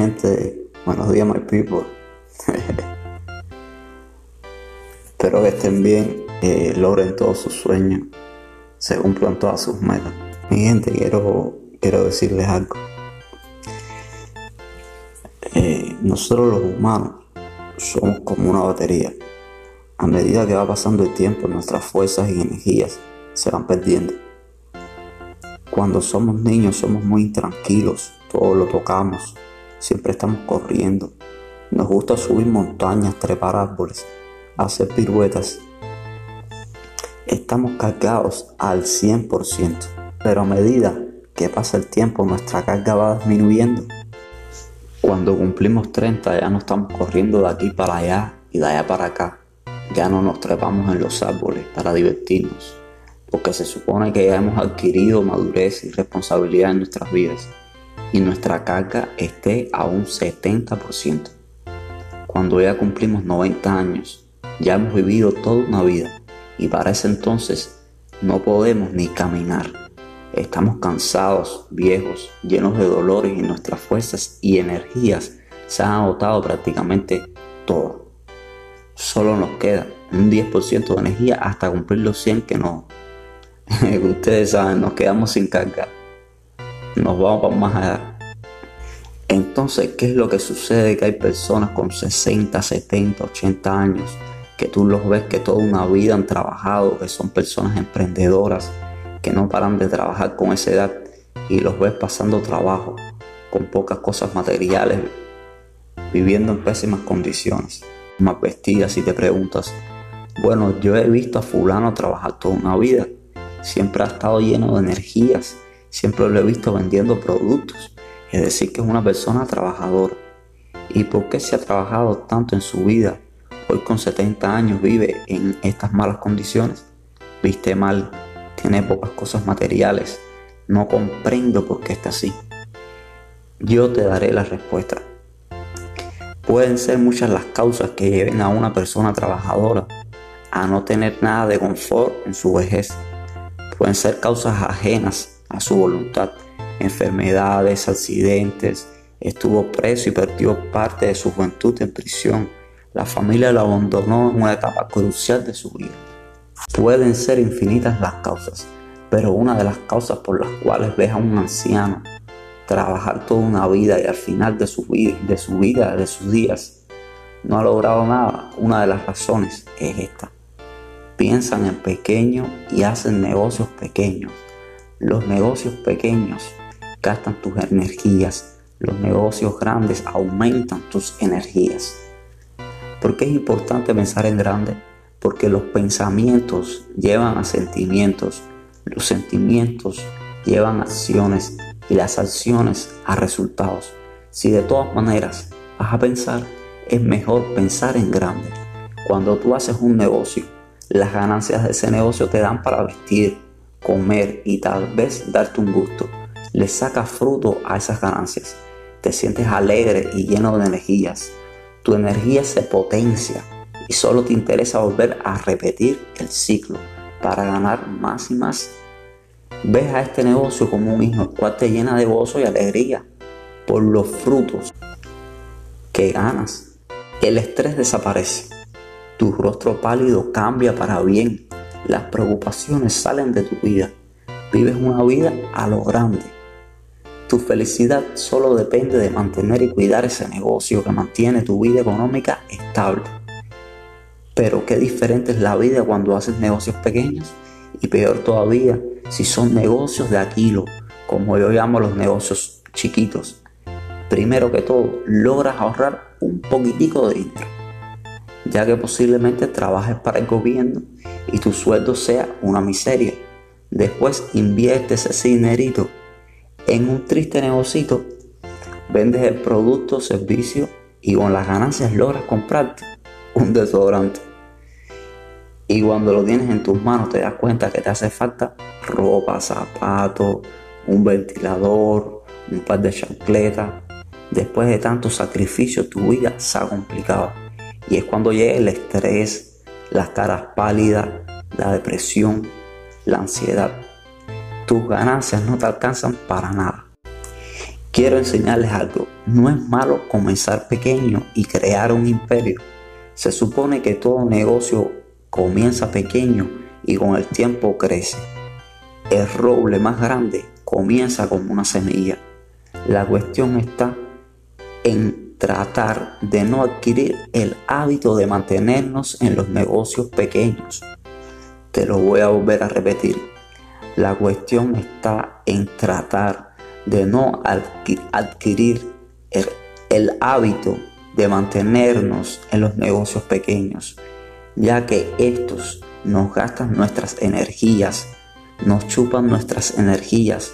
gente, buenos días my people. Espero que estén bien, logren todos sus sueños, se cumplan todas sus metas. Mi gente, quiero, quiero decirles algo. Eh, nosotros los humanos somos como una batería. A medida que va pasando el tiempo, nuestras fuerzas y energías se van perdiendo. Cuando somos niños somos muy intranquilos, todo lo tocamos, siempre estamos corriendo. Nos gusta subir montañas, trepar árboles, hacer piruetas. Estamos cargados al 100%, pero a medida que pasa el tiempo nuestra carga va disminuyendo. Cuando cumplimos 30 ya no estamos corriendo de aquí para allá y de allá para acá. Ya no nos trepamos en los árboles para divertirnos, porque se supone que ya hemos adquirido madurez y responsabilidad en nuestras vidas y nuestra carga esté a un 70%. Cuando ya cumplimos 90 años, ya hemos vivido toda una vida y para ese entonces no podemos ni caminar. Estamos cansados, viejos, llenos de dolores y nuestras fuerzas y energías se han agotado prácticamente todo. Solo nos queda un 10% de energía hasta cumplir los 100 que no. Ustedes saben, nos quedamos sin carga nos vamos para más allá. Entonces, ¿qué es lo que sucede? Que hay personas con 60, 70, 80 años que tú los ves que toda una vida han trabajado, que son personas emprendedoras, que no paran de trabajar con esa edad y los ves pasando trabajo, con pocas cosas materiales, viviendo en pésimas condiciones, más vestidas y te preguntas, bueno, yo he visto a fulano trabajar toda una vida, siempre ha estado lleno de energías, Siempre lo he visto vendiendo productos, es decir, que es una persona trabajadora. ¿Y por qué se ha trabajado tanto en su vida? Hoy con 70 años vive en estas malas condiciones. Viste mal, tiene pocas cosas materiales. No comprendo por qué está así. Yo te daré la respuesta. Pueden ser muchas las causas que lleven a una persona trabajadora a no tener nada de confort en su vejez. Pueden ser causas ajenas a su voluntad, enfermedades, accidentes, estuvo preso y perdió parte de su juventud en prisión. La familia lo abandonó en una etapa crucial de su vida. Pueden ser infinitas las causas, pero una de las causas por las cuales ves a un anciano trabajar toda una vida y al final de su de su vida, de sus días, no ha logrado nada, una de las razones es esta. Piensan en pequeño y hacen negocios pequeños los negocios pequeños gastan tus energías, los negocios grandes aumentan tus energías. ¿Por qué es importante pensar en grande? Porque los pensamientos llevan a sentimientos, los sentimientos llevan a acciones y las acciones a resultados. Si de todas maneras vas a pensar, es mejor pensar en grande. Cuando tú haces un negocio, las ganancias de ese negocio te dan para vestir, comer y tal vez darte un gusto. Le sacas fruto a esas ganancias. Te sientes alegre y lleno de energías. Tu energía se potencia y solo te interesa volver a repetir el ciclo para ganar más y más. Ves a este negocio como un hijo, el cual te llena de gozo y alegría por los frutos que ganas. El estrés desaparece. Tu rostro pálido cambia para bien las preocupaciones salen de tu vida. Vives una vida a lo grande. Tu felicidad solo depende de mantener y cuidar ese negocio que mantiene tu vida económica estable. Pero qué diferente es la vida cuando haces negocios pequeños y peor todavía si son negocios de aquilo, como yo llamo los negocios chiquitos. Primero que todo, logras ahorrar un poquitico de dinero, ya que posiblemente trabajes para el gobierno y tu sueldo sea una miseria. Después inviertes ese dinerito en un triste negocio, vendes el producto servicio y con las ganancias logras comprarte un desodorante. Y cuando lo tienes en tus manos te das cuenta que te hace falta ropa, zapatos, un ventilador, un par de chancletas. Después de tanto sacrificio tu vida se ha complicado. Y es cuando llega el estrés, las caras pálidas, la depresión, la ansiedad. Tus ganancias no te alcanzan para nada. quiero enseñarles algo. No es malo comenzar pequeño y crear un imperio. Se supone que todo negocio comienza pequeño y con el tiempo crece. El roble más grande comienza como una semilla. La cuestión está en tratar de no adquirir el hábito de mantenernos en los negocios pequeños. Te lo voy a volver a repetir. La cuestión está en tratar de no adquirir el, hábito de mantenernos en los negocios pequeños, ya que estos nos gastan nuestras energías, nos chupan nuestras energías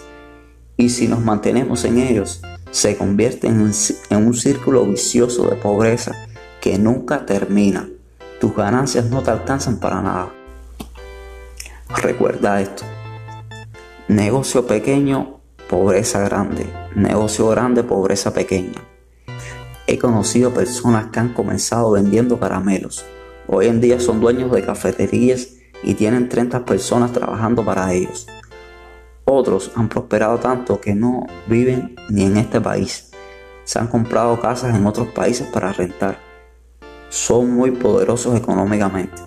y si nos mantenemos en ellos, se convierten en un círculo vicioso de pobreza que nunca termina. Tus ganancias no te alcanzan para nada. Recuerda esto. Negocio pequeño, pobreza grande. Negocio grande, pobreza pequeña. He conocido personas que han comenzado vendiendo caramelos. Hoy en día son dueños de cafeterías y tienen 30 personas trabajando para ellos. Otros han prosperado tanto que no viven ni en este país. Se han comprado casas en otros países para rentar. Son muy poderosos económicamente.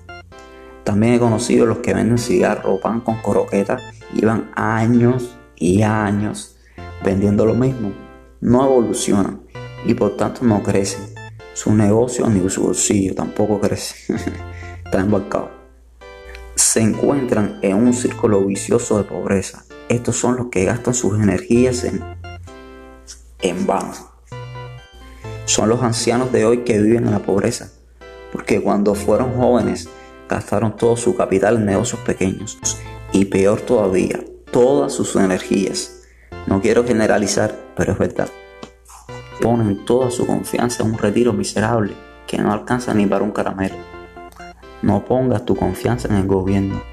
También he conocido los que venden cigarros o pan con croquetas. Llevan años y años vendiendo lo mismo. No evolucionan y por tanto no crecen. Su negocio ni su bolsillo tampoco crece. Está embarcado. Se encuentran en un círculo vicioso de pobreza estos son los que gastan sus energías en, en vano. Son los ancianos de hoy que viven en la pobreza, porque cuando fueron jóvenes gastaron todo su capital en negocios pequeños y peor todavía, todas sus energías. No quiero generalizar, pero es verdad. Ponen toda su confianza en un retiro miserable que no alcanza ni para un caramelo. No pongas tu confianza en el gobierno.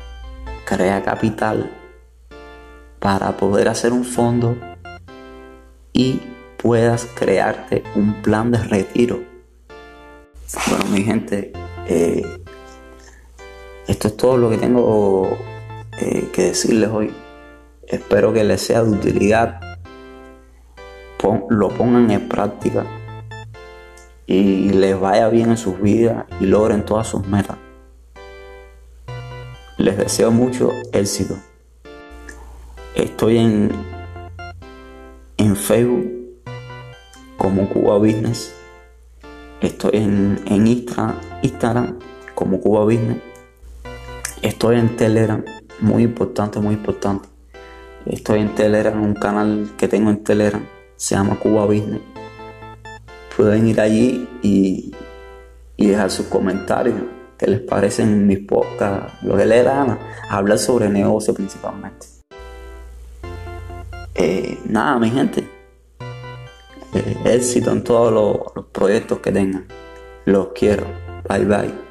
Crea capital para poder hacer un fondo y puedas crearte un plan de retiro. Bueno, mi gente, eh, esto es todo lo que tengo eh, que decirles hoy. Espero que les sea de utilidad, lo pongan en práctica y les vaya bien en sus vidas y logren todas sus metas. Les deseo mucho éxito. Estoy en, en Facebook como Cuba Business. Estoy en, en Instagram como Cuba Business. Estoy en Telegram, muy importante, muy importante. Estoy en Telegram, un canal que tengo en Telegram, se llama Cuba Business. Pueden ir allí y, dejar sus comentarios, qué les parecen mis podcasts, lo que les da hablar sobre negocio principalmente. Eh, nada, mi gente. Eh, éxito en todos los proyectos que tengan. Los quiero. Bye bye.